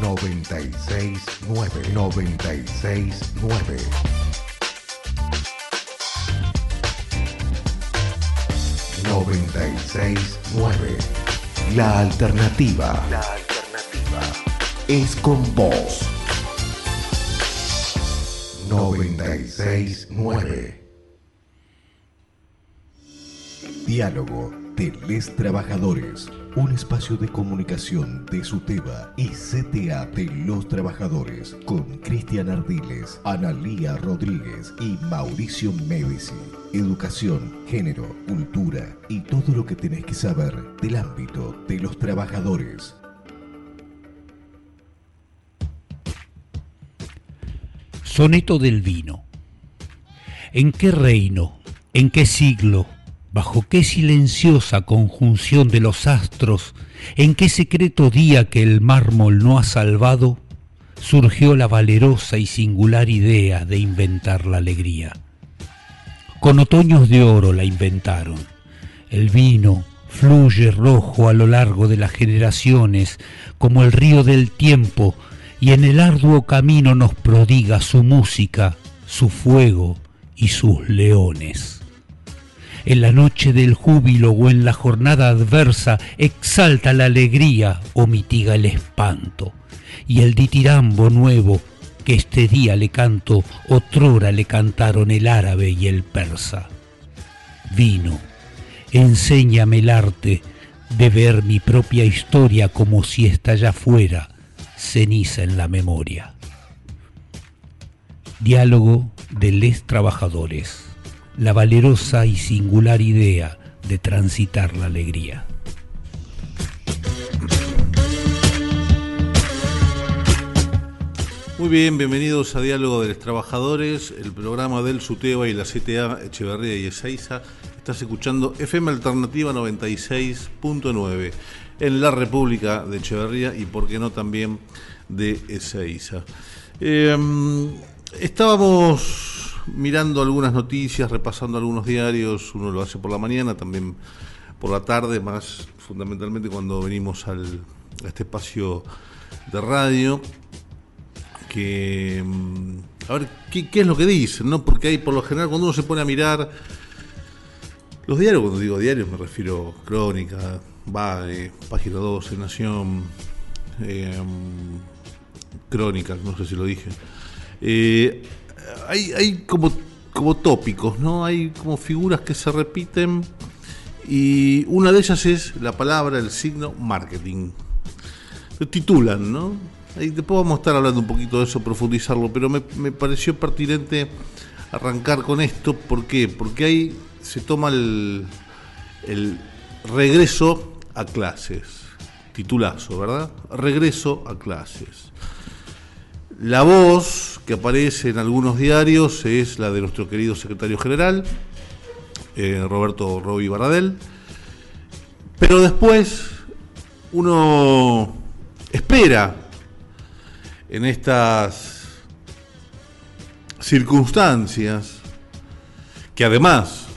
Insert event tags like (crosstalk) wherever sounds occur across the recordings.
969 969 969 La alternativa. La alternativa es con vos. 969 Diálogo de Les Trabajadores, un espacio de comunicación de SUTEBA y CTA de los Trabajadores, con Cristian Ardiles, Analía Rodríguez y Mauricio Medici. Educación, género, cultura y todo lo que tenés que saber del ámbito de los trabajadores. Soneto del vino. ¿En qué reino, en qué siglo, bajo qué silenciosa conjunción de los astros, en qué secreto día que el mármol no ha salvado, surgió la valerosa y singular idea de inventar la alegría? Con otoños de oro la inventaron. El vino fluye rojo a lo largo de las generaciones, como el río del tiempo, y en el arduo camino nos prodiga su música, su fuego y sus leones. En la noche del júbilo o en la jornada adversa exalta la alegría o mitiga el espanto, y el ditirambo nuevo que este día le canto, otrora le cantaron el árabe y el persa. Vino, enséñame el arte de ver mi propia historia como si esta ya fuera ceniza en la memoria. Diálogo de les trabajadores, la valerosa y singular idea de transitar la alegría. Muy bien, bienvenidos a Diálogo de los Trabajadores, el programa del SUTEBA y la CTA Echeverría y Ezeiza. Estás escuchando FM Alternativa 96.9 en la República de Echeverría y, por qué no, también de Ezeiza. Em, estábamos mirando algunas noticias, repasando algunos diarios, uno lo hace por la mañana, también por la tarde, más fundamentalmente cuando venimos al, a este espacio de radio que mm, a ver ¿qué, es lo que dicen, ¿no? Porque hay por lo general cuando uno se pone a mirar los diarios, cuando digo diarios me refiero Crónica, VAE, Página 12, Nación, eh, Crónicas, no sé si lo dije. Eh, hay, como, tópicos, ¿no? Hay como figuras que se repiten y una de ellas es la palabra, el signo marketing. Lo titulan, ¿no? Después vamos a estar hablando un poquito de eso, profundizarlo, pero me, pareció pertinente arrancar con esto. ¿Por qué? Porque ahí se toma el regreso a clases. Titulazo, ¿verdad? Regreso a clases. La voz que aparece en algunos diarios es la de nuestro querido secretario general, eh, Roberto Roby Baradel. Pero después uno espera en estas circunstancias que además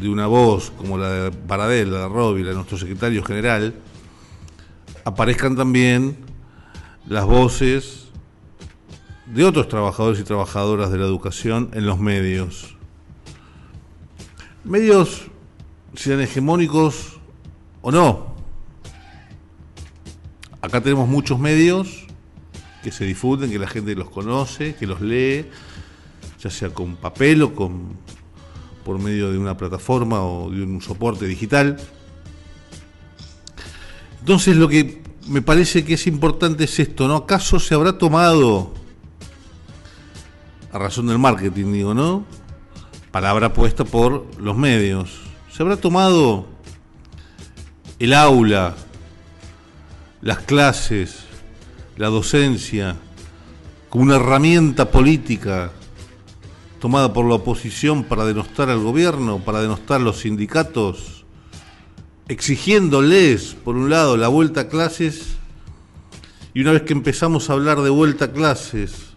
de una voz como la de Baradel, la de Robbie, la de nuestro secretario general, aparezcan también las voces de otros trabajadores y trabajadoras de la educación en los medios. Medios sean hegemónicos o no. Acá tenemos muchos medios que se difunden, que la gente los conoce, que los lee, ya sea con papel o con por medio de una plataforma o de un soporte digital. Entonces lo que me parece que es importante es esto, ¿no? ¿Acaso se habrá tomado, a razón del marketing digo, ¿no? Palabra puesta por los medios, se habrá tomado el aula, las clases, la docencia como una herramienta política tomada por la oposición para denostar al gobierno, para denostar a los sindicatos, exigiéndoles, por un lado, la vuelta a clases, y una vez que empezamos a hablar de vuelta a clases,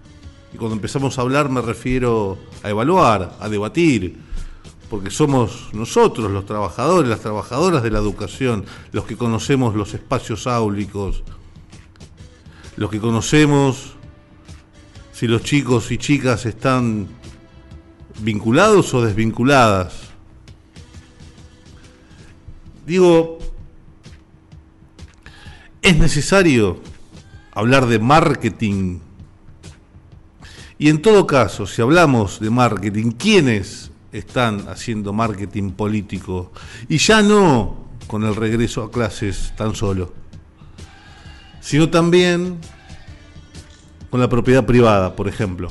y cuando empezamos a hablar me refiero a evaluar, a debatir, porque somos nosotros los trabajadores, las trabajadoras de la educación, los que conocemos los espacios áulicos, los que conocemos, si los chicos y chicas están vinculados o desvinculadas. Digo, es necesario hablar de marketing. Y en todo caso, si hablamos de marketing, ¿quiénes están haciendo marketing político? Y ya no con el regreso a clases tan solo, sino también con la propiedad privada, por ejemplo,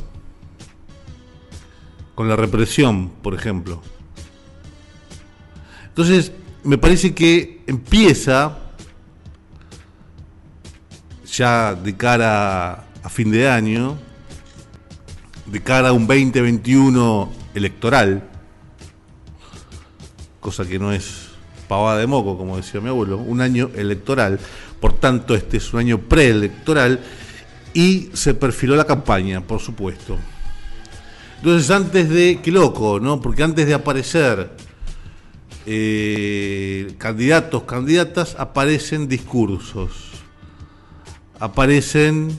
con la represión, por ejemplo. Entonces, me parece que empieza ya de cara a fin de año, de cara a un 2021 electoral, cosa que no es pavada de moco, como decía mi abuelo, un año electoral, por tanto este es un año preelectoral y se perfiló la campaña, por supuesto. Entonces antes de, qué loco, ¿no? Porque antes de aparecer eh, candidatos, candidatas, aparecen discursos aparecen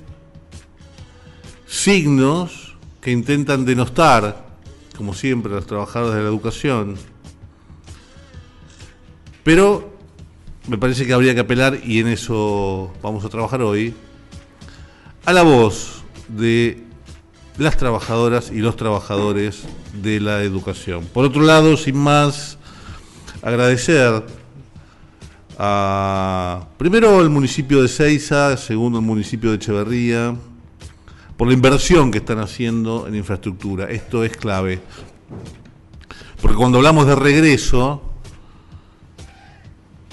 signos intentan denostar, como siempre, a los trabajadores de la educación. Pero me parece que habría que apelar, y en eso vamos a trabajar hoy, a la voz de las trabajadoras y los trabajadores de la educación. Por otro lado, sin más, agradecer primero el municipio de Ceiza, segundo el municipio de Echeverría, por la inversión que están haciendo en infraestructura. Esto es clave. Porque cuando hablamos de regreso,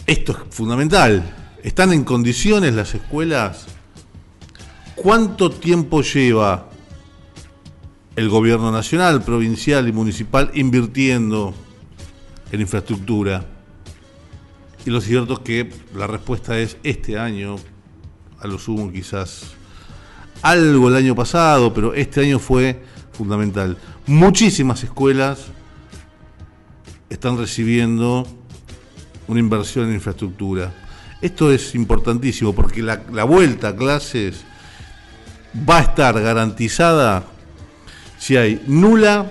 esto es fundamental. ¿Están en condiciones las escuelas? ¿Cuánto tiempo lleva el gobierno nacional, provincial y municipal invirtiendo en infraestructura? Y lo cierto es que la respuesta es este año, a lo sumo quizás algo el año pasado, pero este año fue fundamental. Muchísimas escuelas están recibiendo una inversión en infraestructura. Esto es importantísimo porque la, vuelta a clases va a estar garantizada si hay nula,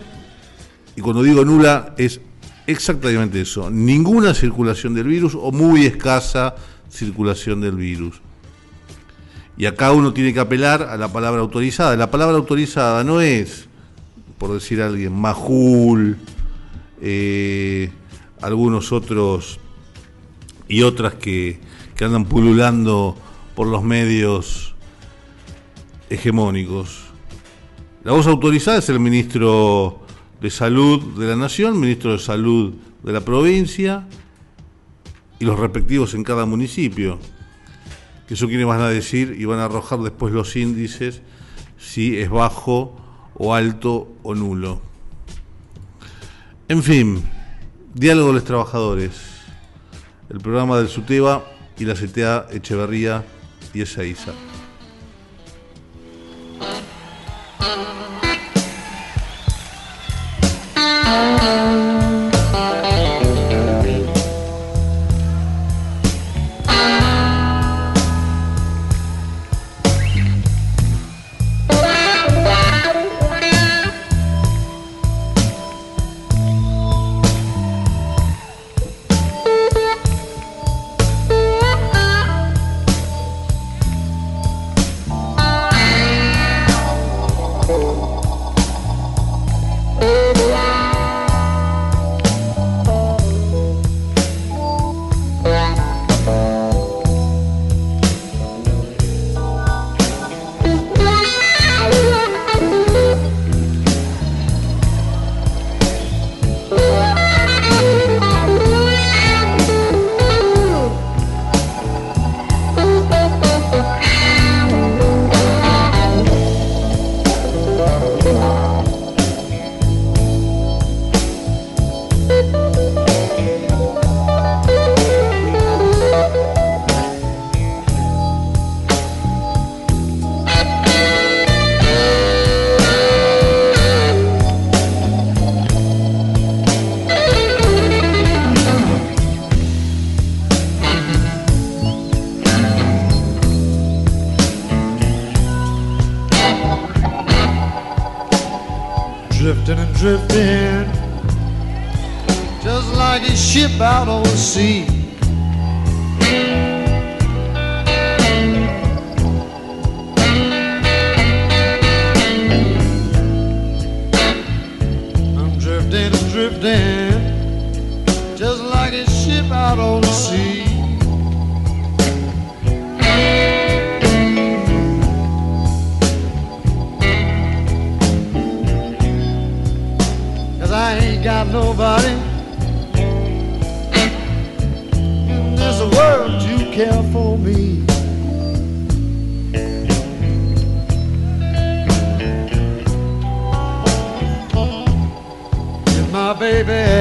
y cuando digo nula es Exactamente eso. Ninguna circulación del virus o muy escasa circulación del virus. Y acá uno tiene que apelar a la palabra autorizada. La palabra autorizada no es, por decir alguien, Majul, eh, algunos otros y otras que, que andan pululando por los medios hegemónicos. La voz autorizada es el ministro de Salud de la Nación, ministro de Salud de la provincia y los respectivos en cada municipio que eso quiere van a decir y van a arrojar después los índices si es bajo o alto o nulo. En fin, diálogo de los trabajadores, el programa del SUTEBA y la CTA Echeverría y Ezeiza. Thank. Care for me. My baby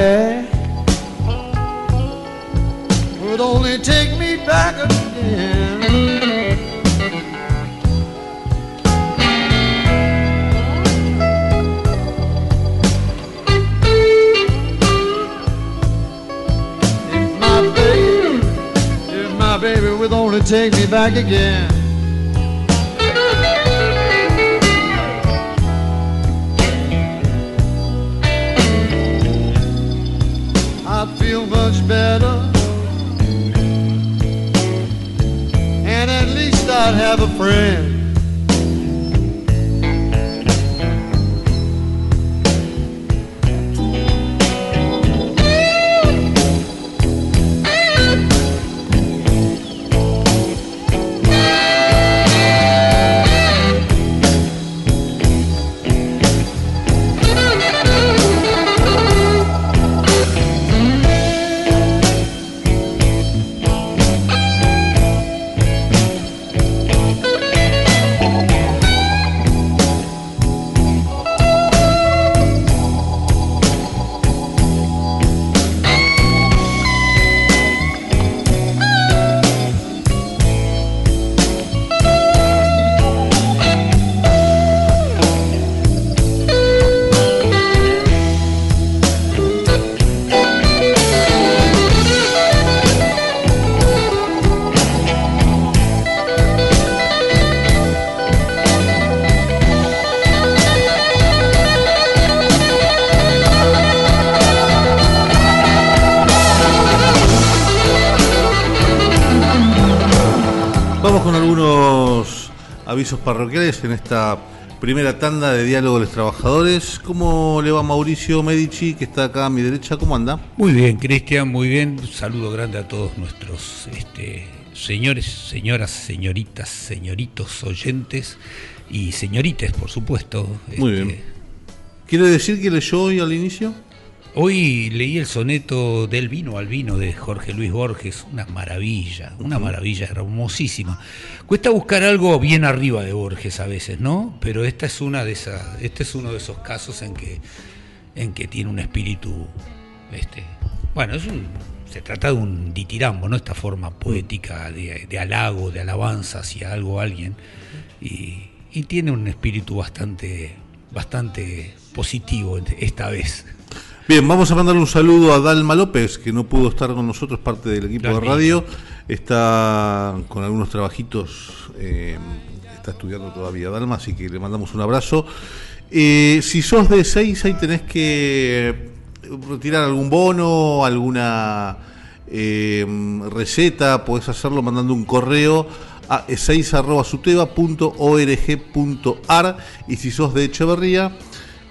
take me back again. I'd feel much better. And at least I'd have a friend. Avisos parroquiales en esta primera tanda de diálogo de los trabajadores. ¿Cómo le va Mauricio Medici, que está acá a mi derecha? ¿Cómo anda? Muy bien, Cristian, muy bien. Un saludo grande a todos nuestros este, señores, señoras, señoritas, señoritos, oyentes y señorites, por supuesto. Muy Este, bien. ¿Quiere decir que leyó hoy al inicio? Hoy leí el soneto del vino al vino de Jorge Luis Borges, una maravilla, una maravilla hermosísima. Cuesta buscar algo bien arriba de Borges a veces, ¿no? Pero esta es una de esas, este es uno de esos casos en que, en que tiene un espíritu, este, bueno, es un, se trata de un ditirambo, ¿no? Esta forma poética de, de halago, de alabanza hacia algo, alguien, y, y tiene un espíritu bastante, bastante positivo esta vez. Bien, vamos a mandar un saludo a Dalma López, que no pudo estar con nosotros, parte del equipo de radio. Está con algunos trabajitos, eh, está estudiando todavía Dalma, así que le mandamos un abrazo. Eh, si sos de 6, ahí tenés que retirar algún bono, alguna eh, receta, podés hacerlo mandando un correo a 6.suteba.org.ar y si sos de Echeverría,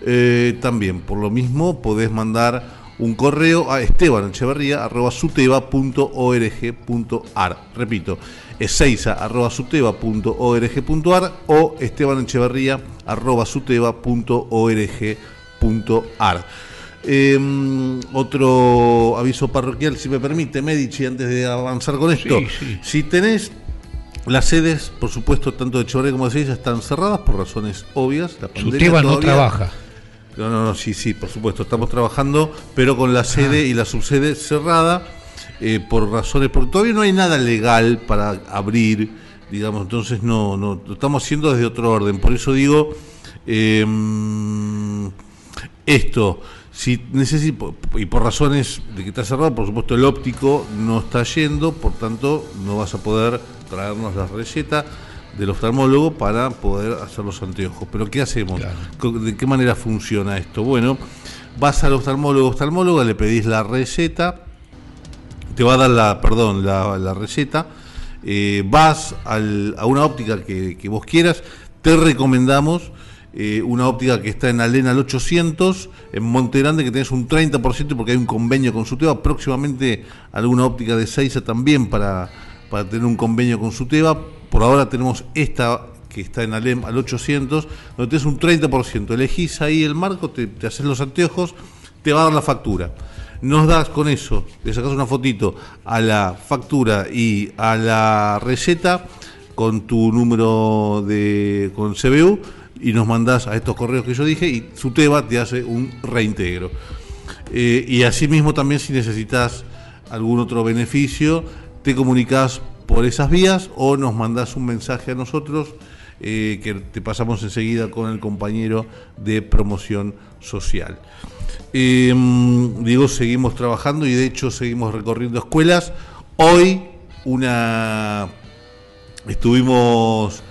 eh, también, por lo mismo, podés mandar un correo a estebanecheverría.suteba.org.ar. Repito, ezeiza.suteba.org.ar o estebanecheverría.suteba.org.ar. Eh, otro aviso parroquial, si me permite, Medici, antes de avanzar con esto. Sí, sí. Si tenés las sedes, por supuesto, tanto de Echeverría como de Ezeiza están cerradas por razones obvias. La pandemia Suteba no trabaja. No, no, no, sí, sí, por supuesto, estamos trabajando, pero con la sede y la subsede cerrada eh, por razones, porque todavía no hay nada legal para abrir, digamos, entonces no, no, lo estamos haciendo desde otro orden. Por eso digo, eh, esto, si necesito, y por razones de que está cerrado, por supuesto el óptico no está yendo, por tanto no vas a poder traernos la receta del oftalmólogo para poder hacer los anteojos. Pero ¿qué hacemos? ¿De qué manera funciona esto? Bueno, vas al oftalmólogo, oftalmóloga, le pedís la receta, te va a dar la, perdón, la, receta, eh, vas a una óptica que, vos quieras, te recomendamos eh, una óptica que está en Alena al 800, en Monte Grande, que tenés un 30% porque hay un convenio con Suteba, próximamente alguna óptica de Seiza también para, para tener un convenio con Suteba, por ahora tenemos esta que está en Alem al 800, donde tenés un 30%, elegís ahí el marco, te, haces los anteojos, te va a dar la factura nos das con eso, le sacas una fotito a la factura y a la receta con tu número de con CBU y nos mandás a estos correos que yo dije y Suteba te hace un reintegro. Eh, y asimismo también si necesitas algún otro beneficio, te comunicas por esas vías o nos mandás un mensaje a nosotros eh, que te pasamos enseguida con el compañero de promoción social. Em, digo, seguimos trabajando y de hecho seguimos recorriendo escuelas. Hoy una estuvimos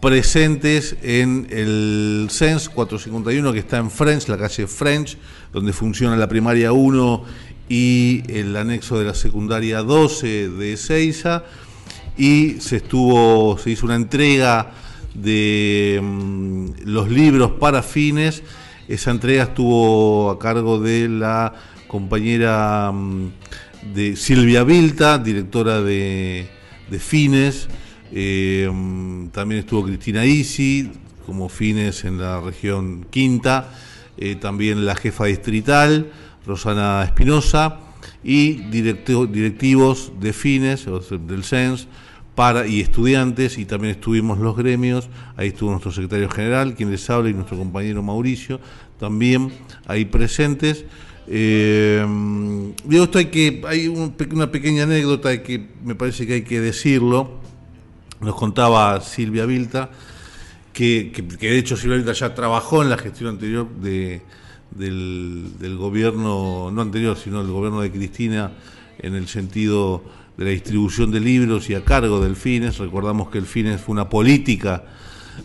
presentes en el CENS 451 que está en French, la calle French, donde funciona la primaria 1 y el anexo de la secundaria 12 de Seiza y se estuvo, se hizo una entrega de mm, los libros para fines. Esa entrega estuvo a cargo de la compañera mm, de Silvia Vilta, directora de, Fines. Eh, mm, también estuvo Cristina Isi, como Fines en la región Quinta. Eh, también la jefa distrital, Rosana Espinosa. Y directivos de Fines, del CENS y estudiantes, y también estuvimos los gremios, ahí estuvo nuestro secretario general, quien les habla, y nuestro compañero Mauricio, también ahí presentes. Eh, digo, esto hay que, hay una pequeña anécdota que me parece que hay que decirlo. Nos contaba Silvia Vilta, que, que, de hecho Silvia Vilta ya trabajó en la gestión anterior de, del, del gobierno, no anterior, sino del gobierno de Cristina, en el sentido de la distribución de libros y a cargo del FINES. Recordamos que el FINES fue una política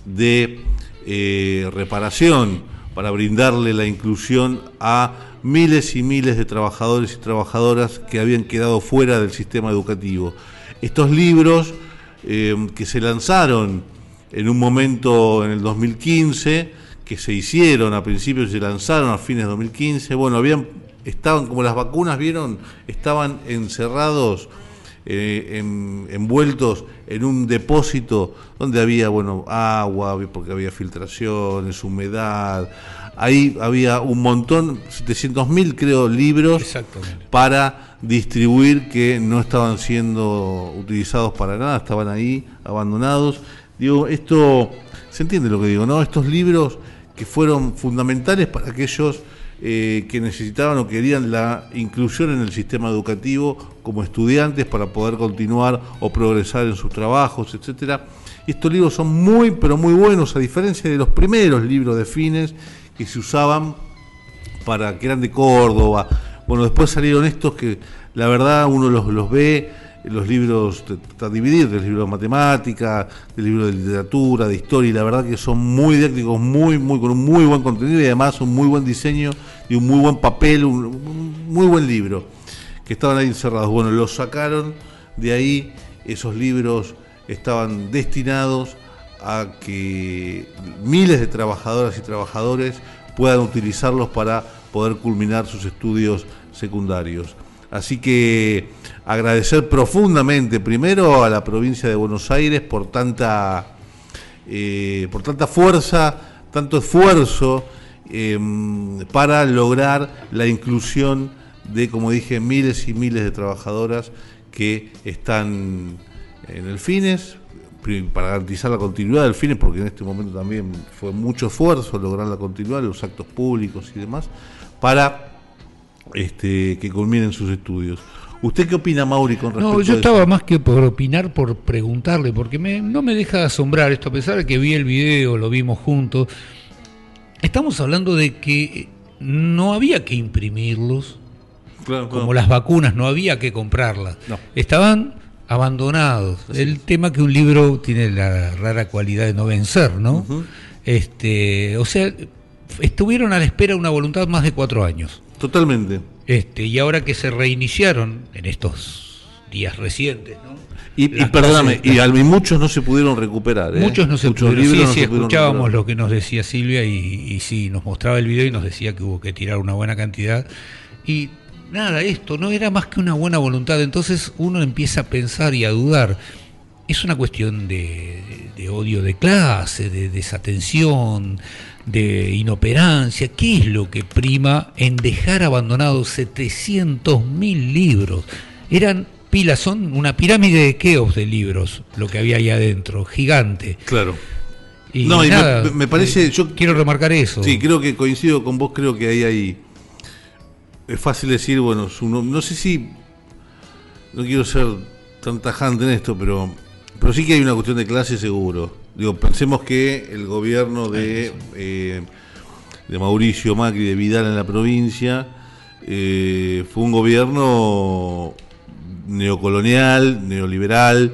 de eh, reparación para brindarle la inclusión a miles y miles de trabajadores y trabajadoras que habían quedado fuera del sistema educativo. Estos libros eh, que se lanzaron en un momento en el 2015, que se hicieron a principios y se lanzaron a fines de 2015, bueno, habían estaban como las vacunas, vieron, estaban encerrados eh, envueltos en un depósito donde había bueno agua, porque había filtraciones, humedad. Ahí había un montón, 700.000 creo libros para distribuir que no estaban siendo utilizados para nada, estaban ahí abandonados. Digo, esto, ¿se entiende lo que digo? no Estos libros que fueron fundamentales para aquellos eh, que necesitaban o querían la inclusión en el sistema educativo como estudiantes para poder continuar o progresar en sus trabajos, etcétera. Estos libros son muy, pero muy buenos, a diferencia de los primeros libros de fines que se usaban para que eran de Córdoba. Bueno, después salieron estos que la verdad uno los, los ve los libros están divididos, el libro de matemática, el libro de literatura, de historia, y la verdad que son muy didácticos, muy, muy, con un muy buen contenido y además un muy buen diseño y un muy buen papel, un, muy buen libro, que estaban ahí encerrados. Bueno, los sacaron de ahí, esos libros estaban destinados a que miles de trabajadoras y trabajadores puedan utilizarlos para poder culminar sus estudios secundarios. Así que agradecer profundamente primero a la provincia de Buenos Aires por tanta, eh, por tanta fuerza, tanto esfuerzo em, para lograr la inclusión de, como dije, miles y miles de trabajadoras que están en el FINES, para garantizar la continuidad del FINES, porque en este momento también fue mucho esfuerzo lograr la continuidad, los actos públicos y demás, para este, que culminen sus estudios. ¿Usted qué opina, Mauri, con respecto No, yo estaba más que por opinar, por preguntarle, porque no me deja de asombrar esto, a pesar de que vi el video, lo vimos juntos. Estamos hablando de que no había que imprimirlos, como las vacunas, no había que comprarlas. Estaban abandonados. El tema que un libro tiene la rara cualidad de no vencer, ¿no? Este, o sea, estuvieron a la espera una voluntad más de cuatro años. Totalmente. Este, y ahora que se reiniciaron en estos días recientes, ¿no? Y, y perdóname, y, al- y muchos no se pudieron recuperar. ¿eh? Muchos no se Muchos pudieron. Sí, no sí, se escuchábamos recuperar. lo que nos decía Silvia y, y sí, nos mostraba el video y nos decía que hubo que tirar una buena cantidad. Y nada, esto no era más que una buena voluntad. Entonces uno empieza a pensar y a dudar. Es una cuestión de, de odio de clase, de desatención, de inoperancia. ¿Qué es lo que prima en dejar abandonados 700.000 libros? Eran pilas, son una pirámide de Keops de libros, lo que había ahí adentro, gigante. Claro. Y No, y me- nada, me parece- eh, yo- quiero remarcar eso. Sí, creo que coincido con vos, creo que ahí hay... Es fácil decir, bueno, su nom- no sé si... No quiero ser tan tajante en esto, pero, pero sí que hay una cuestión de clase seguro. Digo, pensemos que el gobierno de, eh, de Mauricio Macri, de Vidal en la provincia, eh, fue un gobierno neocolonial, neoliberal,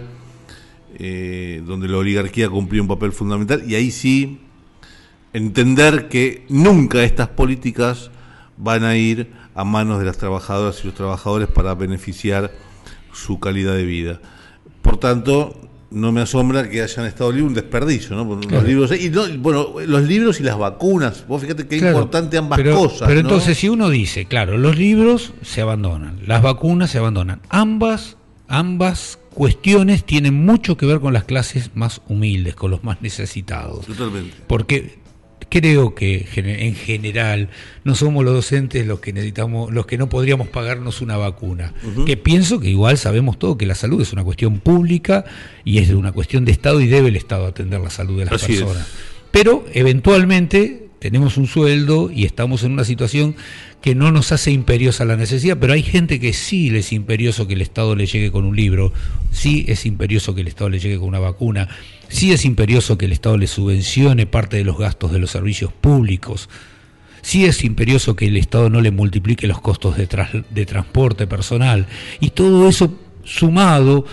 eh, donde la oligarquía cumplió un papel fundamental, y ahí sí entender que nunca estas políticas van a ir a manos de las trabajadoras y los trabajadores para beneficiar su calidad de vida. Por tanto, no me asombra que hayan estado libros un desperdicio, ¿no? Claro. Los libros, y no, bueno, los libros y las vacunas. Vos fíjate que Claro, importante ambas pero, cosas. Pero ¿no? entonces, si uno dice, claro, los libros se abandonan, las vacunas se abandonan, ambas, ambas cuestiones tienen mucho que ver con las clases más humildes, con los más necesitados. Totalmente. Porque creo que en general no somos los docentes los que necesitamos, los que no podríamos pagarnos una vacuna. Que pienso que igual sabemos todo que la salud es una cuestión pública y es una cuestión de Estado y debe el Estado atender la salud de las Así es. personas. Pero eventualmente tenemos un sueldo y estamos en una situación que no nos hace imperiosa la necesidad, pero hay gente que sí le es imperioso que el Estado le llegue con un libro, sí es imperioso que el Estado le llegue con una vacuna, sí es imperioso que el Estado le subvencione parte de los gastos de los servicios públicos, sí es imperioso que el Estado no le multiplique los costos de, tras- de transporte personal, y todo eso sumado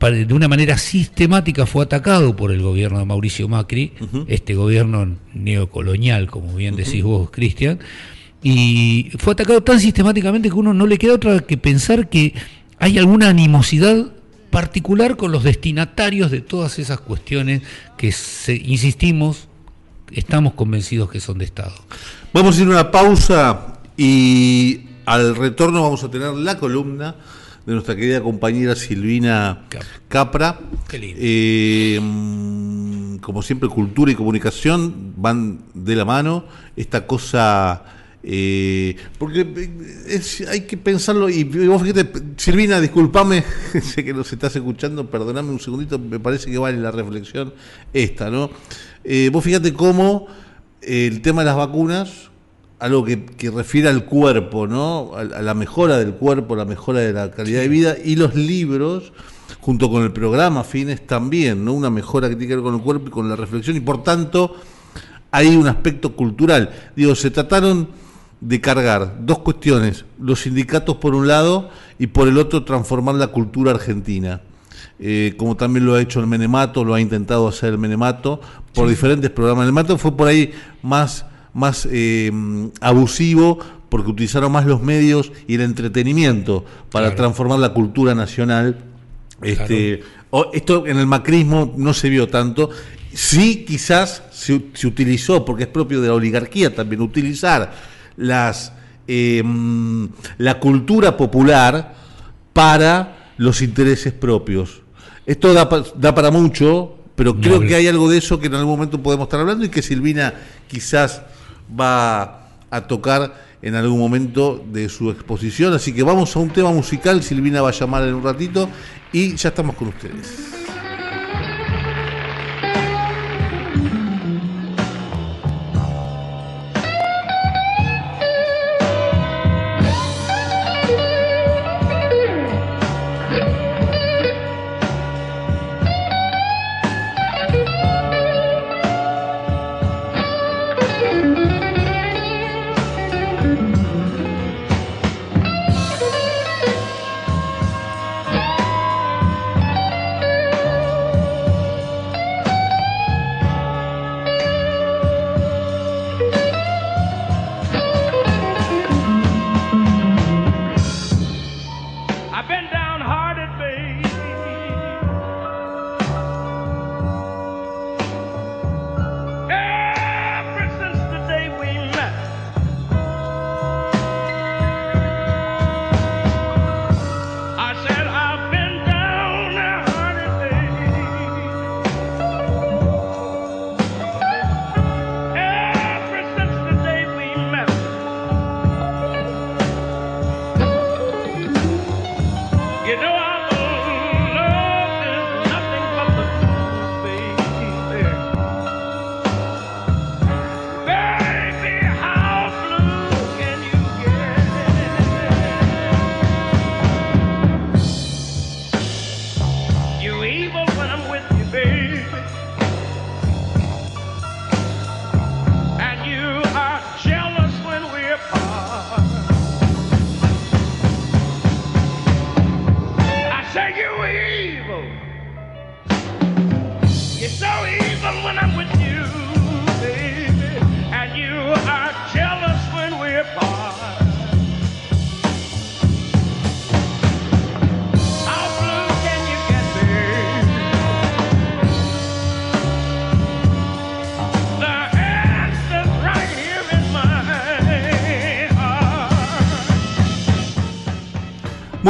de una manera sistemática fue atacado por el gobierno de Mauricio Macri, este gobierno neocolonial, como bien decís vos, Cristian, y fue atacado tan sistemáticamente que uno no le queda otra que pensar que hay alguna animosidad particular con los destinatarios de todas esas cuestiones que, se- insistimos, estamos convencidos que son de Estado. Vamos a ir a una pausa y al retorno vamos a tener la columna de nuestra querida compañera Silvina Cap- Capra. Qué lindo. Eh, como siempre, cultura y comunicación van de la mano. Esta cosa. Eh, porque eh, es- hay que pensarlo. Y vos fíjate, Silvina, discúlpame, (laughs) sé que nos estás escuchando, perdoname un segundito, me parece que vale la reflexión esta, ¿no? Eh, vos fíjate cómo el tema de las vacunas algo que, que refiere al cuerpo, ¿no? A, a la mejora del cuerpo, la mejora de la calidad de vida y los libros, junto con el programa Fines también, ¿no? Una mejora que tiene que ver con el cuerpo y con la reflexión y por tanto hay un aspecto cultural. Digo, se trataron de cargar dos cuestiones, los sindicatos por un lado y por el otro transformar la cultura argentina. Eh, como también lo ha hecho el Menemato, lo ha intentado hacer el Menemato por diferentes programas. El Menemato fue por ahí más, más eh, abusivo porque utilizaron más los medios y el entretenimiento para Claro. transformar la cultura nacional. Este, esto en el macrismo no se vio tanto. Sí, quizás se, se utilizó, porque es propio de la oligarquía también, utilizar las eh, la cultura popular para los intereses propios. Esto da, da para mucho, pero creo que hay algo de eso que en algún momento podemos estar hablando y que Silvina quizás va a tocar en algún momento de su exposición. Así que vamos a un tema musical, Silvina va a llamar en un ratito y ya estamos con ustedes.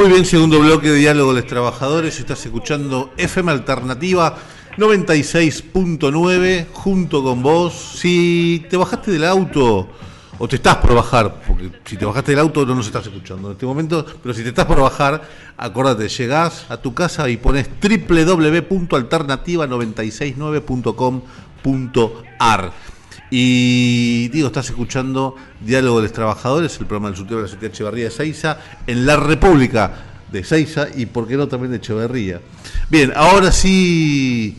Muy bien, segundo bloque de Diálogo de los Trabajadores. Estás escuchando FM Alternativa 96.9 junto con vos. Si te bajaste del auto o te estás por bajar, porque si te bajaste del auto no nos estás escuchando en este momento, pero si te estás por bajar, acordate, llegás a tu casa y pones www.alternativa969.com.ar. Y digo, estás escuchando Diálogo de los Trabajadores, el programa del Suteo de la Sociedad Echeverría de Seiza, en la República de Seiza y, por qué no, también de Echeverría. Bien, ahora sí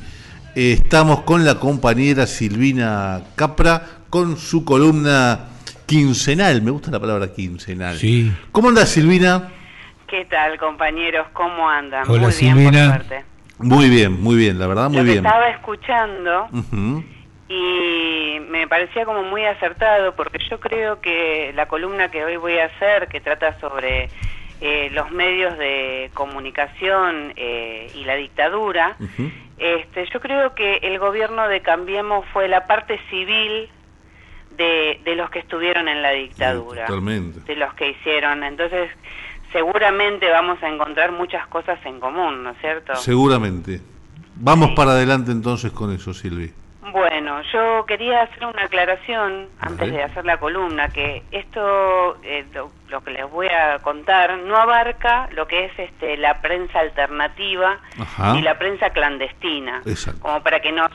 eh, estamos con la compañera Silvina Capra con su columna quincenal. Me gusta la palabra quincenal. Sí. ¿Cómo anda Silvina? ¿Qué tal, compañeros? ¿Cómo andan? Hola, muy bien, Silvina. por suerte. Muy bien, muy bien, la verdad, muy Lo que bien. estaba escuchando. Y me parecía como muy acertado porque yo creo que la columna que hoy voy a hacer, que trata sobre eh, los medios de comunicación eh, y la dictadura, este, yo creo que el gobierno de Cambiemos fue la parte civil de, de los que estuvieron en la dictadura. Totalmente. de los que hicieron. Entonces, seguramente vamos a encontrar muchas cosas en común, ¿no es cierto? Seguramente. Vamos Sí. para adelante entonces con eso, Silvi. Bueno, yo quería hacer una aclaración antes de hacer la columna, que esto, eh, lo, lo que les voy a contar, no abarca lo que es este, la prensa alternativa Ajá. ni la prensa clandestina, Exacto. como para que nos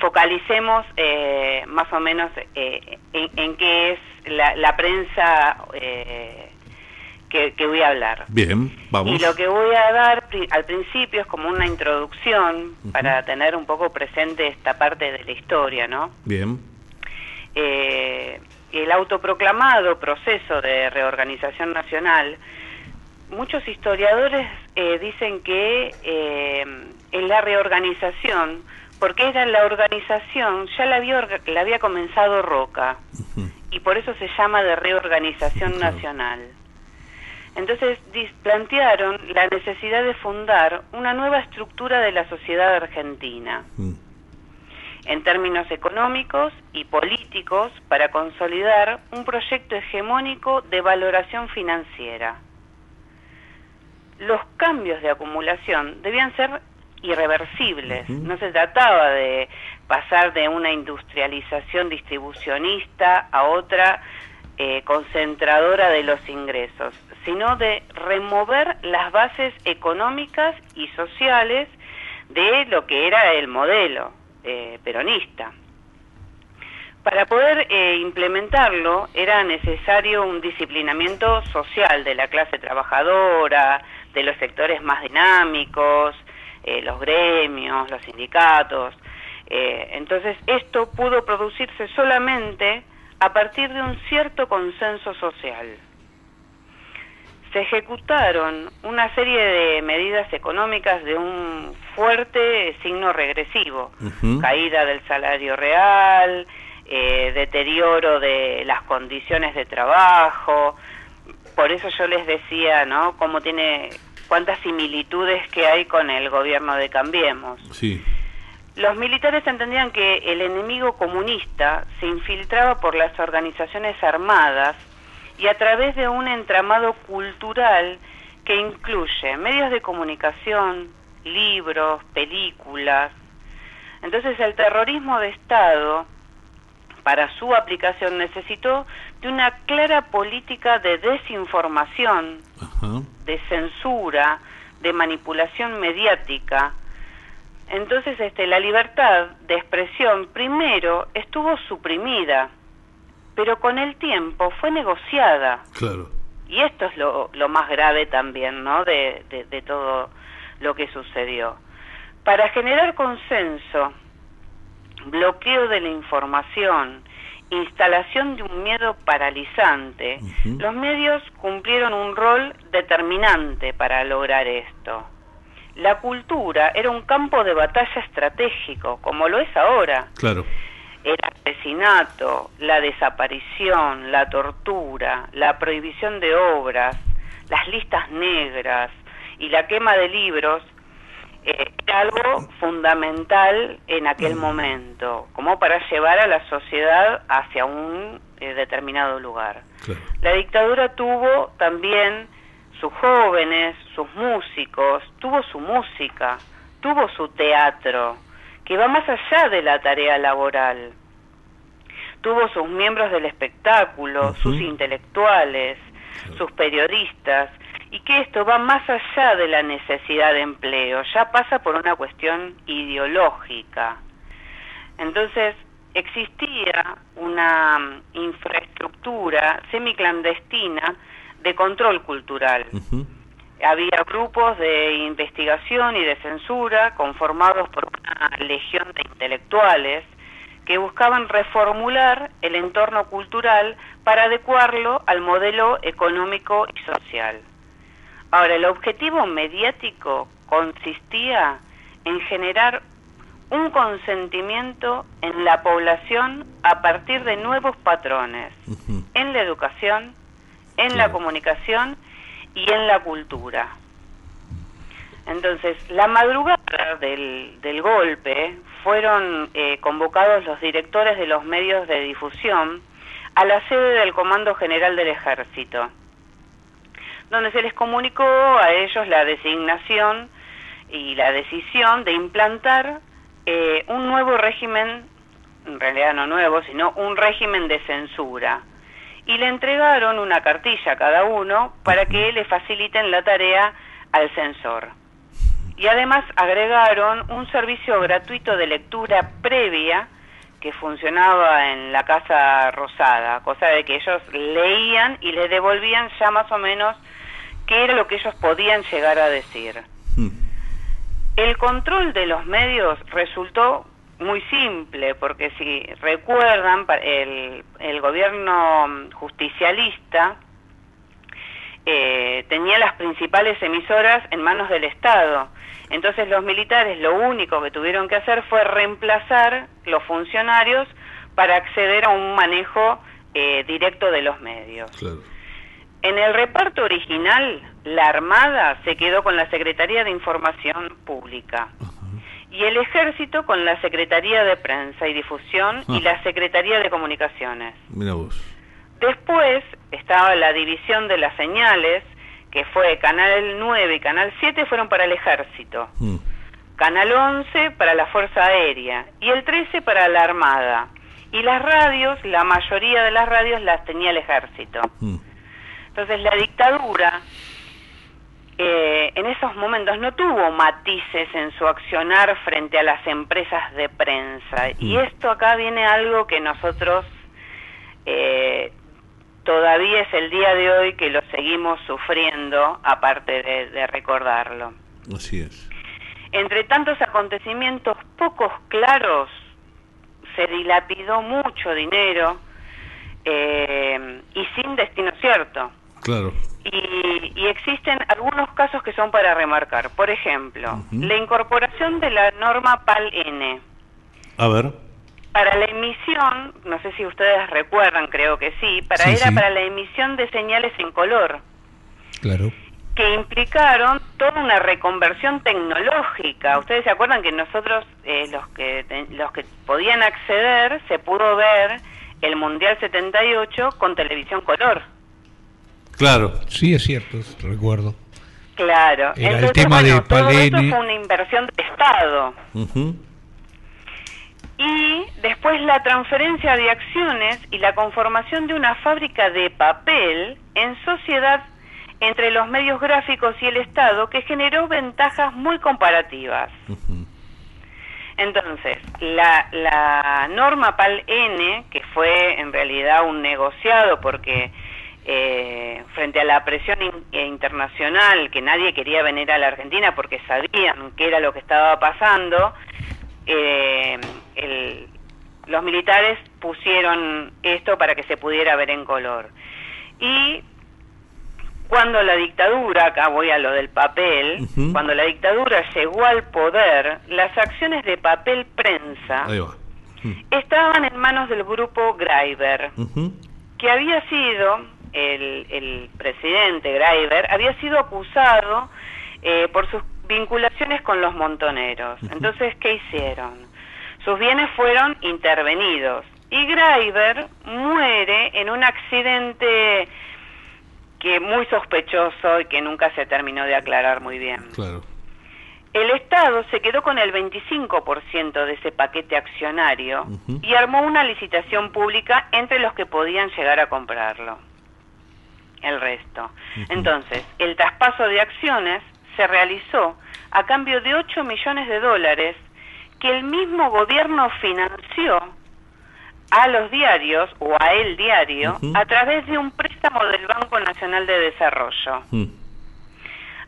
focalicemos eh, más o menos eh, en, en qué es la, la prensa eh, que, que voy a hablar. Bien, vamos. Y lo que voy a dar al principio es como una introducción para tener un poco presente esta parte de la historia, ¿no? Bien. Eh, el autoproclamado proceso de reorganización nacional, muchos historiadores eh, dicen que eh, en la reorganización, porque era la organización, ya la había, orga- la había comenzado Roca, y por eso se llama de reorganización nacional. Entonces plantearon la necesidad de fundar una nueva estructura de la sociedad argentina Mm. en términos económicos y políticos para consolidar un proyecto hegemónico de valoración financiera. Los cambios de acumulación debían ser irreversibles. No se trataba de pasar de una industrialización distribucionista a otra eh, concentradora de los ingresos, sino de remover las bases económicas y sociales de lo que era el modelo eh, peronista. Para poder eh, implementarlo era necesario un disciplinamiento social de la clase trabajadora, de los sectores más dinámicos, eh, los gremios, los sindicatos. Eh, entonces esto pudo producirse solamente a partir de un cierto consenso social se ejecutaron una serie de medidas económicas de un fuerte signo regresivo, caída del salario real, eh, deterioro de las condiciones de trabajo. Por eso yo les decía, ¿no? Cómo tiene cuántas similitudes que hay con el gobierno de Cambiemos. Sí. Los militares entendían que el enemigo comunista se infiltraba por las organizaciones armadas y a través de un entramado cultural que incluye medios de comunicación, libros, películas. Entonces el terrorismo de Estado, para su aplicación, necesitó de una clara política de desinformación, de censura, de manipulación mediática. Entonces, este, la libertad de expresión primero estuvo suprimida, pero con el tiempo fue negociada. Claro. Y esto es lo, lo más grave también, ¿no? De, de, de todo lo que sucedió. Para generar consenso, bloqueo de la información, instalación de un miedo paralizante, los medios cumplieron un rol determinante para lograr esto. La cultura era un campo de batalla estratégico, como lo es ahora. Claro. El asesinato, la desaparición, la tortura, la prohibición de obras, las listas negras y la quema de libros eh, era algo fundamental en aquel momento, como para llevar a la sociedad hacia un eh, determinado lugar. Claro. La dictadura tuvo también sus jóvenes, sus músicos, tuvo su música, tuvo su teatro, que va más allá de la tarea laboral. Tuvo sus miembros del espectáculo, sus intelectuales, sus periodistas, y que esto va más allá de la necesidad de empleo, ya pasa por una cuestión ideológica. Entonces, existía una infraestructura semiclandestina de control cultural. Había grupos de investigación y de censura conformados por una legión de intelectuales que buscaban reformular el entorno cultural para adecuarlo al modelo económico y social. Ahora, el objetivo mediático consistía en generar un consentimiento en la población a partir de nuevos patrones en la educación, en la comunicación y en la cultura. Entonces, la madrugada del, del golpe fueron eh, convocados los directores de los medios de difusión a la sede del Comando General del Ejército, donde se les comunicó a ellos la designación y la decisión de implantar eh, un nuevo régimen, en realidad no nuevo, sino un régimen de censura. Y le entregaron una cartilla a cada uno para que le faciliten la tarea al censor. Y además agregaron un servicio gratuito de lectura previa que funcionaba en la Casa Rosada, cosa de que ellos leían y les devolvían ya más o menos qué era lo que ellos podían llegar a decir. Mm. El control de los medios resultó muy simple, porque si recuerdan, el, el gobierno justicialista eh, tenía las principales emisoras en manos del Estado. Entonces los militares lo único que tuvieron que hacer fue reemplazar los funcionarios para acceder a un manejo eh, directo de los medios. Claro. En el reparto original, la Armada se quedó con la Secretaría de Información Pública y el Ejército con la Secretaría de Prensa y Difusión y Ah. la Secretaría de Comunicaciones. Mira vos. Después estaba la división de las señales, que fue Canal 9 y Canal 7 fueron para el Ejército, Mm. Canal 11 para la Fuerza Aérea y el 13 para la Armada. Y las radios, la mayoría de las radios las tenía el Ejército. Mm. Entonces la dictadura eh, en esos momentos no tuvo matices en su accionar frente a las empresas de prensa. Y Mm. esto acá viene algo que nosotros eh, todavía es el día de hoy que lo seguimos sufriendo, aparte de, de recordarlo. Así es. Entre tantos acontecimientos pocos claros, se dilapidó mucho dinero eh, y sin destino cierto. Claro. Y, y existen algunos casos que son para remarcar. Por ejemplo, la incorporación de la norma PAL-N. A ver. Para la emisión, no sé si ustedes recuerdan, creo que sí, para Sí, era sí. para la emisión de señales en color, Claro. que implicaron toda una reconversión tecnológica. Ustedes se acuerdan que nosotros, eh, los que los que podían acceder, se pudo ver el Mundial 78 con televisión color. Claro. Sí, es cierto, recuerdo. Claro. Era el tema bueno, de todo esto fue una inversión de Estado. Y después la transferencia de acciones y la conformación de una fábrica de papel en sociedad entre los medios gráficos y el Estado que generó ventajas muy comparativas. Ujú. Entonces, la, la norma PAL-N, que fue en realidad un negociado porque eh, frente a la presión in- internacional, que nadie quería venir a la Argentina porque sabían qué era lo que estaba pasando, eh, el- los militares pusieron esto para que se pudiera ver en color. Y cuando la dictadura, acá voy a lo del papel, cuando la dictadura llegó al poder, las acciones de papel prensa estaban en manos del grupo Greiber, que había sido, el, el presidente Greiber, había sido acusado eh, por sus vinculaciones con los montoneros. Entonces, ¿qué hicieron? Sus bienes fueron intervenidos y Greiber muere en un accidente que muy sospechoso y que nunca se terminó de aclarar muy bien. Claro. El Estado se quedó con el 25% de ese paquete accionario y armó una licitación pública entre los que podían llegar a comprarlo. El resto. Entonces, el traspaso de acciones se realizó a cambio de 8 millones de dólares que el mismo gobierno financió a los diarios o a el diario a través de un préstamo del Banco Nacional de Desarrollo.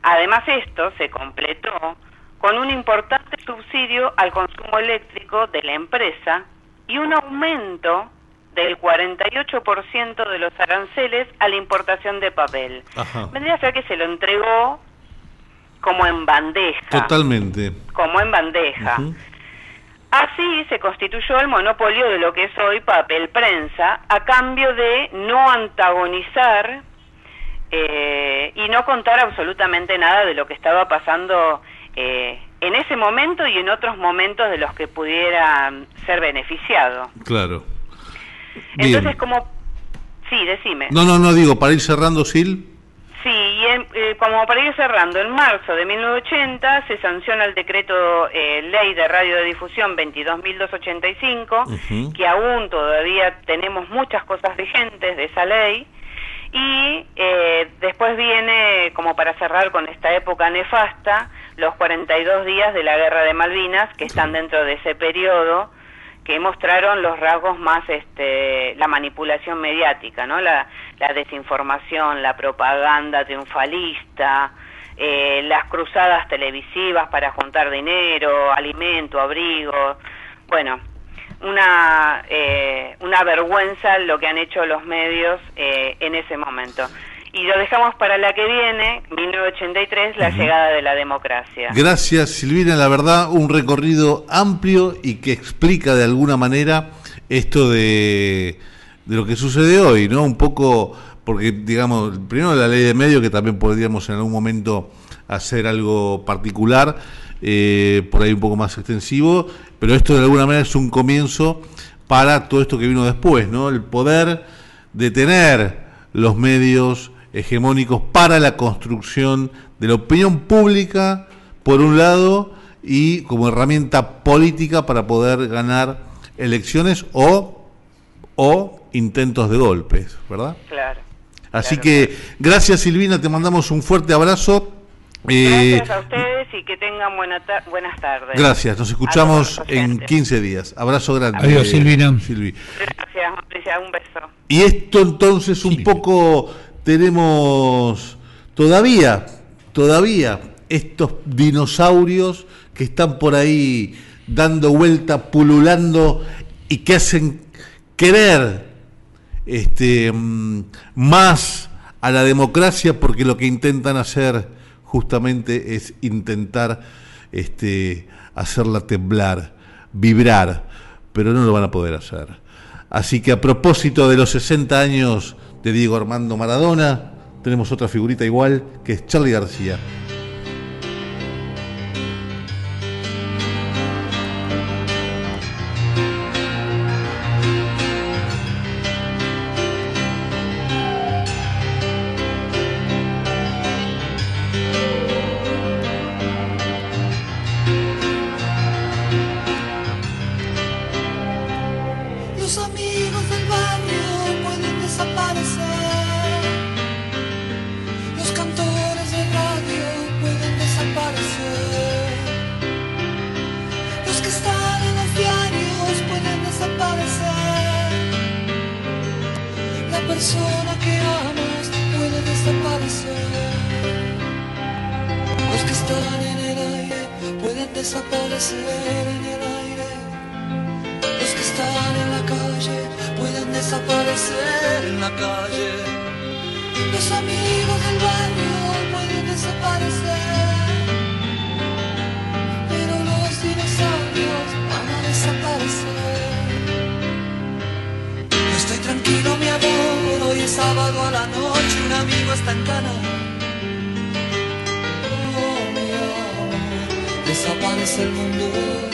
Además esto se completó con un importante subsidio al consumo eléctrico de la empresa y un aumento del 48% de los aranceles a la importación de papel. Ajá. Vendría a ser que se lo entregó como en bandeja. Totalmente. Como en bandeja. Así se constituyó el monopolio de lo que es hoy papel prensa, a cambio de no antagonizar eh, y no contar absolutamente nada de lo que estaba pasando eh, en ese momento y en otros momentos de los que pudiera ser beneficiado. Claro. Bien. Entonces, como... Sí, decime. No, no, no, digo, para ir cerrando, Sil. Sí, y en- eh, como para ir cerrando, en marzo de 1980 se sanciona el decreto eh, Ley de Radiodifusión 22.285, Ujú. que aún todavía tenemos muchas cosas vigentes de esa ley. Y eh, después viene, como para cerrar con esta época nefasta, los 42 días de la Guerra de Malvinas, que están dentro de ese periodo, que mostraron los rasgos más, este, la manipulación mediática, ¿no? La, la desinformación, la propaganda triunfalista, eh, las cruzadas televisivas para juntar dinero, alimento, abrigo, bueno, una, eh, una vergüenza lo que han hecho los medios eh, en ese momento. Y lo dejamos para la que viene, 1983, la llegada de la democracia. Gracias, Silvina. La verdad, un recorrido amplio y que explica de alguna manera esto de, de lo que sucede hoy, ¿no? Un poco, porque, digamos, primero la ley de medio, que también podríamos en algún momento hacer algo particular, eh, por ahí un poco más extensivo, pero esto de alguna manera es un comienzo para todo esto que vino después, ¿no? El poder de tener los medios hegemónicos para la construcción de la opinión pública, por un lado, y como herramienta política para poder ganar elecciones o, o intentos de golpes, ¿verdad? Claro. Así Claro, que gracias Silvina, te mandamos un fuerte abrazo. Eh, Gracias a ustedes y que tengan buena ta- buenas tardes. gracias, nos escuchamos en oyentes. 15 días. Abrazo grande. Adiós, Silvina. Silvi. Gracias, un beso. Y esto entonces un poco tenemos todavía, todavía estos dinosaurios que están por ahí dando vuelta, pululando y que hacen querer este, mm, más a la democracia porque lo que intentan hacer justamente es intentar este, hacerla temblar, vibrar, pero no lo van a poder hacer. Así que a propósito de los 60 años de Diego Armando Maradona, tenemos otra figurita igual que es Charlie García. Están en la calle pueden desaparecer en la calle. Los amigos del barrio pueden desaparecer, pero los dinosaurios van a desaparecer. No estoy tranquilo, mi amor, hoy es sábado a la noche, un amigo está en cana. Oh, mi amor, desaparece el mundo.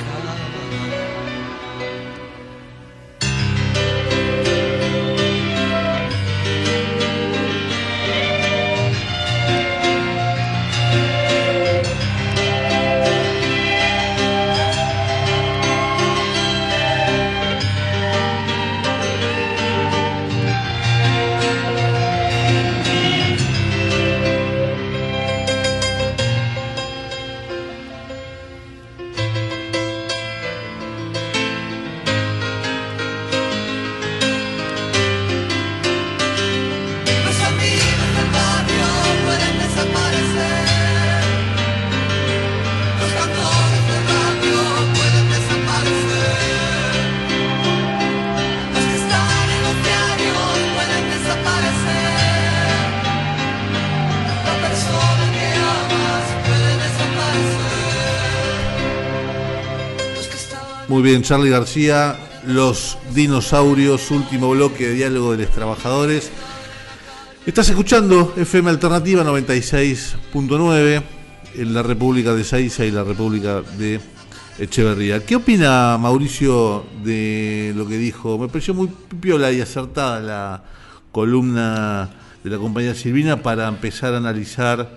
Muy bien, Charlie García, Los Dinosaurios, último bloque de Diálogo de los Trabajadores. Estás escuchando FM Alternativa 96.9 en la República de Saiza y la República de Echeverría. ¿Qué opina Mauricio de lo que dijo? Me pareció muy piola y acertada la columna de la compañía Silvina para empezar a analizar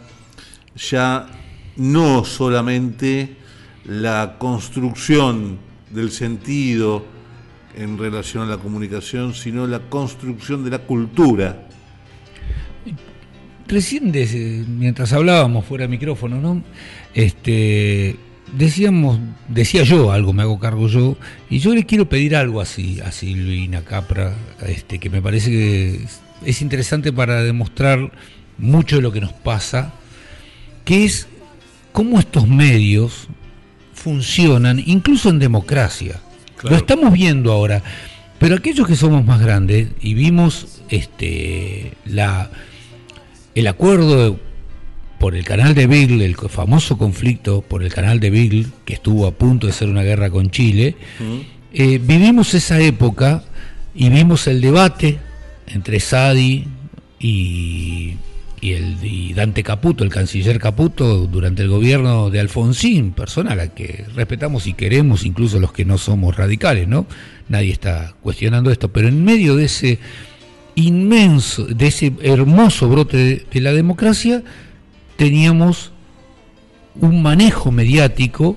ya no solamente la construcción del sentido en relación a la comunicación, sino la construcción de la cultura. Recién, des- mientras hablábamos fuera de micrófono, ¿no? Este, decíamos, decía yo algo, me hago cargo yo, y yo le quiero pedir algo así a Silvina Capra, este, que me parece que es interesante para demostrar mucho de lo que nos pasa, que es cómo estos medios funcionan, incluso en democracia. Claro. Lo estamos viendo ahora, pero aquellos que somos más grandes y vimos este, la, el acuerdo por el canal de Beagle, el famoso conflicto por el canal de Beagle, que estuvo a punto de ser una guerra con Chile, eh, vivimos esa época y vimos el debate entre Sadi y, y el, y Dante Caputo, el canciller Caputo, durante el gobierno de Alfonsín, persona a la que respetamos y queremos, incluso los que no somos radicales, ¿no? Nadie está cuestionando esto, pero en medio de ese inmenso, de ese hermoso brote de, de la democracia, teníamos un manejo mediático.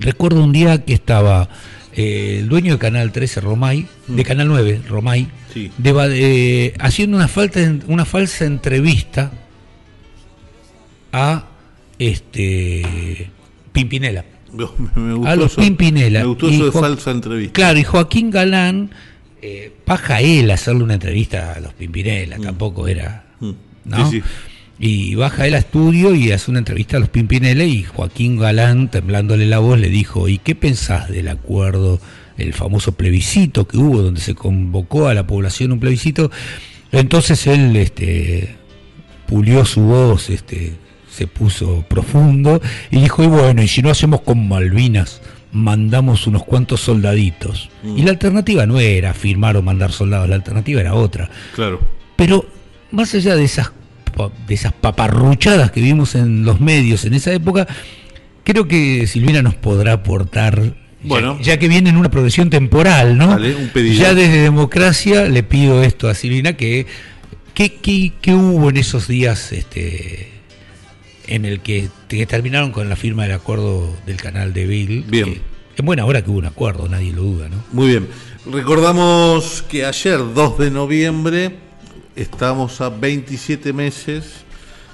Recuerdo un día que estaba eh, el dueño de Canal 13, Romay, de Canal 9, Romay, Sí. deba- eh, haciendo una, falta, una falsa entrevista a este Pimpinela. Me, (laughs) me gustó A los eso. Pimpinela. Me gustó Y eso de Jo- falsa entrevista. Claro, y Joaquín Galán, eh, paja él hacerle una entrevista a los Pimpinela, tampoco era. Mm. ¿no? Sí, sí. Y baja él a estudio y hace una entrevista a los Pimpinela y Joaquín Galán, temblándole la voz, le dijo, ¿y qué pensás del acuerdo, el famoso plebiscito que hubo, donde se convocó a la población un plebiscito? Entonces él este, pulió su voz, este, se puso profundo y dijo, y bueno, y si no hacemos con Malvinas, mandamos unos cuantos soldaditos. Y la alternativa no era firmar o mandar soldados, la alternativa era otra. Claro. Pero más allá de esas de esas paparruchadas que vimos en los medios en esa época, creo que Silvina nos podrá aportar, Bueno. ya, que viene en una progresión temporal, ¿no? Dale, un pedido. Ya desde democracia le pido esto a Silvina, que ¿qué, qué- qué hubo en esos días este, en el que, que terminaron con la firma del acuerdo del canal de Bill? Bien. Que, En buena hora que hubo un acuerdo, nadie lo duda, ¿no? Muy bien. Recordamos que ayer, 2 de noviembre, estamos a 27 meses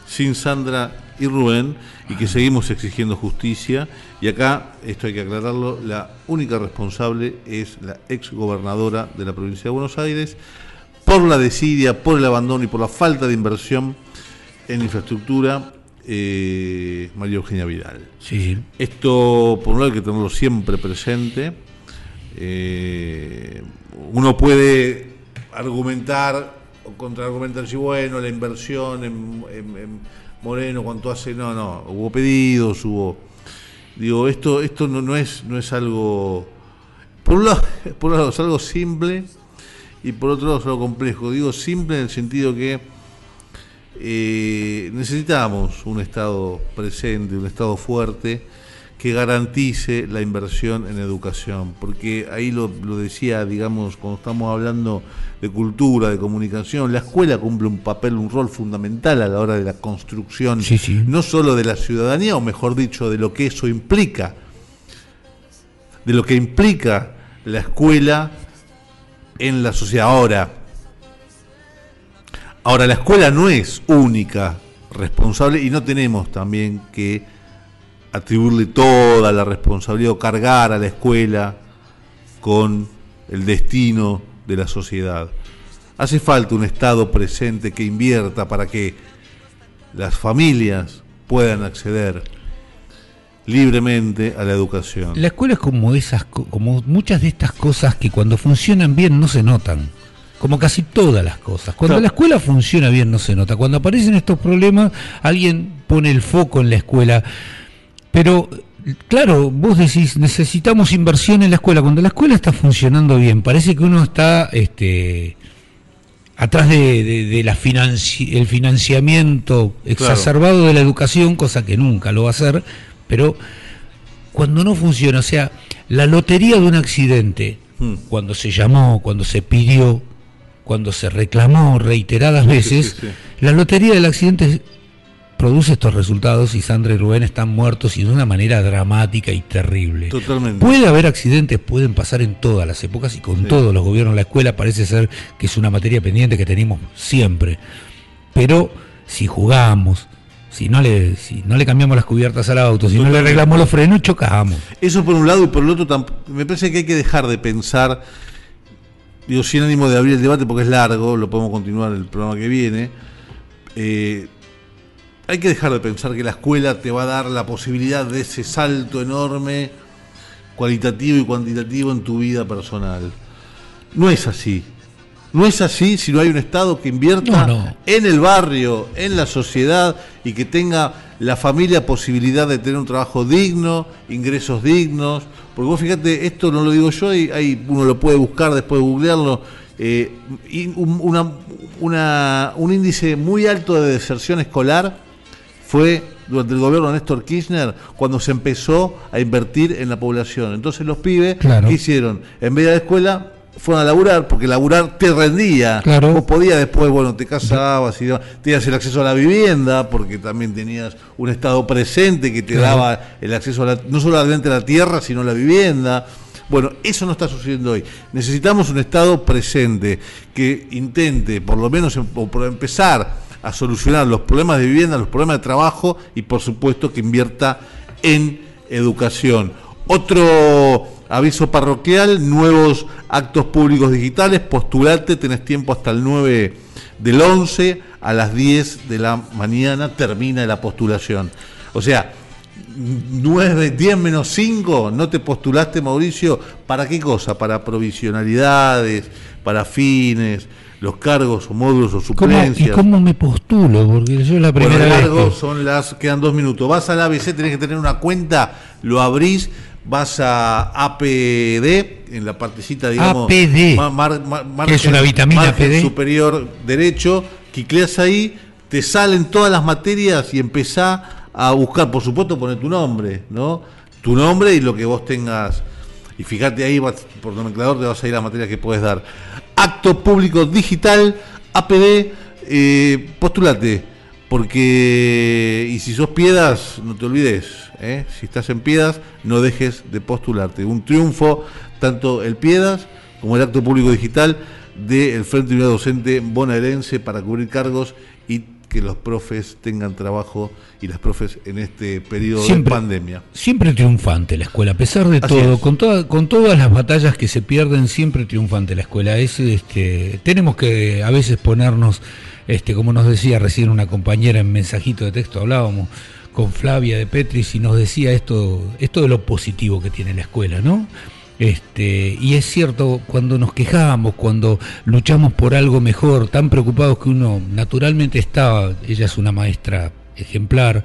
sin Sandra y Rubén y que seguimos exigiendo justicia. Y acá, esto hay que aclararlo, la única responsable es la ex gobernadora de la provincia de Buenos Aires por la desidia, por el abandono y por la falta de inversión en infraestructura, eh, María Eugenia Vidal. Sí. Esto, por un lado, hay que tenerlo siempre presente. Eh, uno puede argumentar o contraargumentar si, bueno, la inversión en, en- en Moreno, cuánto hace. No, no, hubo pedidos, hubo. Digo, esto, esto no, no, es, no es algo. Por un, lado, (laughs) por un lado es algo simple y por otro lado es algo complejo. Digo simple en el sentido que eh, necesitamos un Estado presente, un Estado fuerte que garantice la inversión en educación, porque ahí lo, lo decía, digamos, cuando estamos hablando de cultura, de comunicación, la escuela cumple un papel, un rol fundamental a la hora de la construcción, Sí, sí. no solo de la ciudadanía, o mejor dicho, de lo que eso implica, de lo que implica la escuela en la sociedad. Ahora, Ahora, la escuela no es única responsable y no tenemos también que atribuirle toda la responsabilidad o cargar a la escuela con el destino de la sociedad. Hace falta un Estado presente que invierta para que las familias puedan acceder libremente a la educación. La escuela es como esas, co- como muchas de estas cosas que cuando funcionan bien no se notan. Como casi todas las cosas. Cuando Claro. la escuela funciona bien no se nota. Cuando aparecen estos problemas, alguien pone el foco en la escuela. Pero, claro, vos decís, necesitamos inversión en la escuela. Cuando la escuela está funcionando bien, parece que uno está este, atrás de, de- de la financi- el financiamiento exacerbado de la educación, cosa que nunca lo va a hacer, pero cuando no funciona, o sea, la lotería de un accidente, Hmm. cuando se llamó, cuando se pidió, cuando se reclamó reiteradas veces, sí, sí. la lotería del accidente produce estos resultados y Sandra y Rubén están muertos y de una manera dramática y terrible. Totalmente. Puede haber accidentes, pueden pasar en todas las épocas y con Sí. todos los gobiernos. La escuela parece ser que es una materia pendiente que tenemos siempre. Pero si jugamos, si no le, si no le cambiamos las cubiertas al auto, si no le arreglamos los frenos, chocamos. Eso por un lado y por el otro me parece que hay que dejar de pensar, digo, sin ánimo de abrir el debate porque es largo, lo podemos continuar en el programa que viene. eh, hay que dejar de pensar que la escuela te va a dar la posibilidad de ese salto enorme, cualitativo y cuantitativo en tu vida personal. No es así. No es así si no hay un Estado que invierta No, no. en el barrio, en la sociedad y que tenga la familia posibilidad de tener un trabajo digno, ingresos dignos. Porque vos fíjate, esto no lo digo yo, y hay, uno lo puede buscar después de googlearlo. eh, y un, una- una- un índice muy alto de deserción escolar fue durante el gobierno de Néstor Kirchner cuando se empezó a invertir en la población. Entonces los pibes, Claro. ¿qué hicieron? En vez de la escuela, fueron a laburar, porque laburar te rendía. Claro. Vos podías después, bueno, te casabas y tenías el acceso a la vivienda, porque también tenías un Estado presente que te Claro. daba el acceso a la, no solamente a la tierra, sino a la vivienda. Bueno, eso no está sucediendo hoy. Necesitamos un Estado presente que intente, por lo menos, em- o por empezar a solucionar los problemas de vivienda, los problemas de trabajo y, por supuesto, que invierta en educación. Otro aviso parroquial, nuevos actos públicos digitales, postulate, tenés tiempo hasta el 9 del 11 a las 10 de la mañana termina la postulación. O sea, 9, 10 menos 5, no te postulaste, Mauricio, ¿para qué cosa? Para provisionalidades, para fines, los cargos o módulos o ¿Cómo, ¿Y suplencias. cómo me postulo? Porque yo es la primera vez. largo que- son las, quedan dos minutos. Vas al ABC, tenés que tener una cuenta, lo abrís, vas a APD, en la partecita, digamos. APD. ma- mar- ma- ¿Qué es una vitamina APD? superior derecho, quicleas ahí, te salen todas las materias y empezá a buscar, por supuesto, poner tu nombre, ¿no? Tu nombre y lo que vos tengas. Y fíjate ahí, por nomenclador te vas a ir a la materia que puedes dar. Acto público digital, APD, eh, postulate porque, y si sos Piedas, no te olvides, ¿eh? si estás en Piedas, no dejes de postularte. Un triunfo, tanto el Piedas como el acto público digital del Frente Unidad Docente bonaerense para cubrir cargos y que los profes tengan trabajo y las profes en este periodo de pandemia. Siempre triunfante la escuela, a pesar de Así todo, es. con, toda- con todas las batallas que se pierden, siempre triunfante la escuela. Es, este, tenemos que a veces ponernos, este, como nos decía recién una compañera en mensajito de texto, hablábamos con Flavia de Petris y nos decía esto, esto de lo positivo que tiene la escuela, ¿no? Este, y es cierto, cuando nos quejamos, cuando luchamos por algo mejor, tan preocupados que uno naturalmente está, ella es una maestra ejemplar,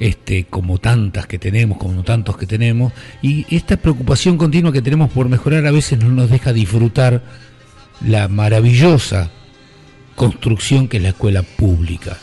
este, como tantas que tenemos, como tantos que tenemos, y esta preocupación continua que tenemos por mejorar a veces no nos deja disfrutar la maravillosa construcción que es la escuela pública.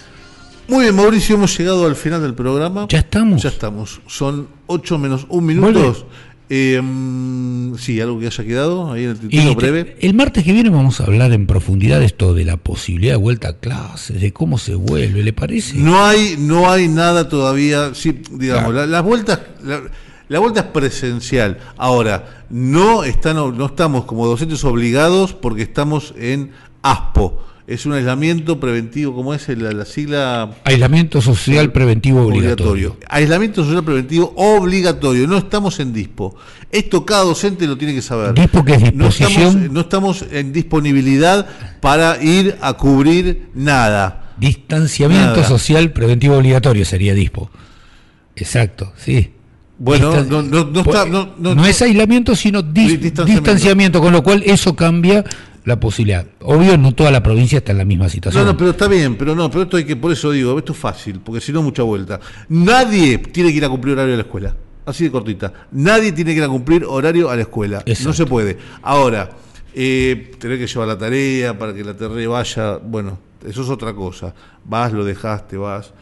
Muy bien, Mauricio, hemos llegado al final del programa. ¿Ya estamos? Ya estamos. Son 8 menos 1 minutos. Eh, mm, sí, algo que haya quedado ahí en el te- breve. el martes que viene vamos a hablar en profundidad de esto de la posibilidad de vuelta a clases, de cómo se vuelve, ¿le parece? No hay, no hay nada todavía. Sí, digamos, Claro. la- las vueltas. La, la vuelta es presencial. Ahora, no, están, no estamos como docentes obligados porque estamos en ASPO. Es un aislamiento preventivo, como es la, la sigla Aislamiento social preventivo obligatorio. Aislamiento social preventivo obligatorio. No estamos en dispo. Esto cada docente lo tiene que saber. Dispo que es no estamos, disposición. no estamos en disponibilidad para ir a cubrir nada. Distanciamiento Nada. social preventivo obligatorio sería DISPO. Exacto, sí. Bueno, Distan- no, no, no Pues, está. No, es aislamiento, sino dis- Di- distanciamiento. distanciamiento. con lo cual eso cambia la posibilidad. Obvio, no toda la provincia está en la misma situación. No, no, pero está bien, pero no, pero esto hay que, por eso digo, esto es fácil, porque si no, mucha vuelta. Nadie tiene que ir a cumplir horario a la escuela. Así de cortita. Nadie tiene que ir a cumplir horario a la escuela. Exacto. No se puede. Ahora, eh, tener que llevar la tarea para que la tarea vaya, bueno, eso es otra cosa. Vas, lo dejaste, vas.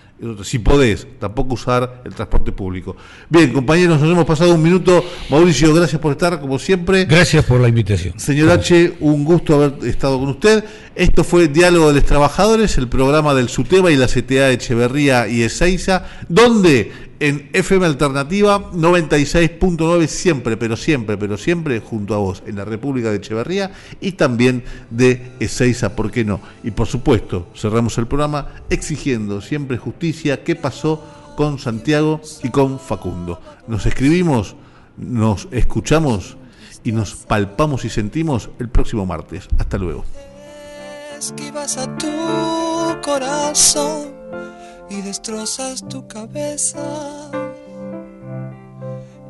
Si podés, tampoco usar el transporte público. Bien, compañeros, nos hemos pasado un minuto. Mauricio, gracias por estar, como siempre. Gracias por la invitación. Señor H, un gusto haber estado con usted. Esto fue Diálogo de los Trabajadores, el programa del SUTEBA y la CTA Echeverría y Ezeiza, donde en FM Alternativa 96.9 siempre, pero siempre, pero siempre junto a vos, en la República de Echeverría y también de Ezeiza, ¿por qué no? Y por supuesto, cerramos el programa exigiendo siempre justicia. ¿Qué pasó con Santiago y con Facundo? Nos escribimos, nos escuchamos y nos palpamos y sentimos el próximo martes. Hasta luego. Y destrozas tu cabeza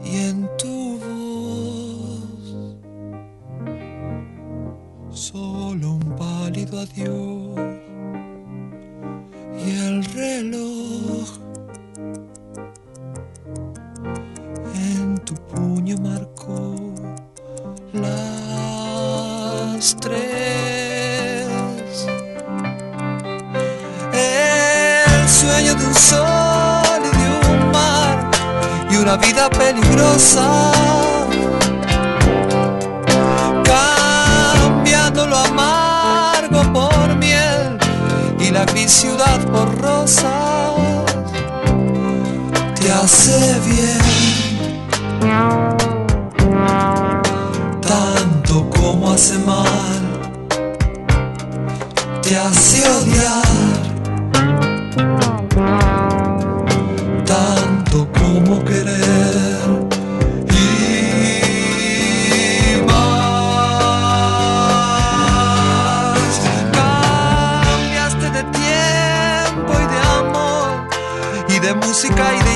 y en tu voz solo un pálido adiós y el reloj en tu puño marcó las tres. Sol y un mar y una vida peligrosa. Cambiando lo amargo por miel y la gris ciudad por rosas. Te hace bien tanto como hace mal, te hace odiar, música y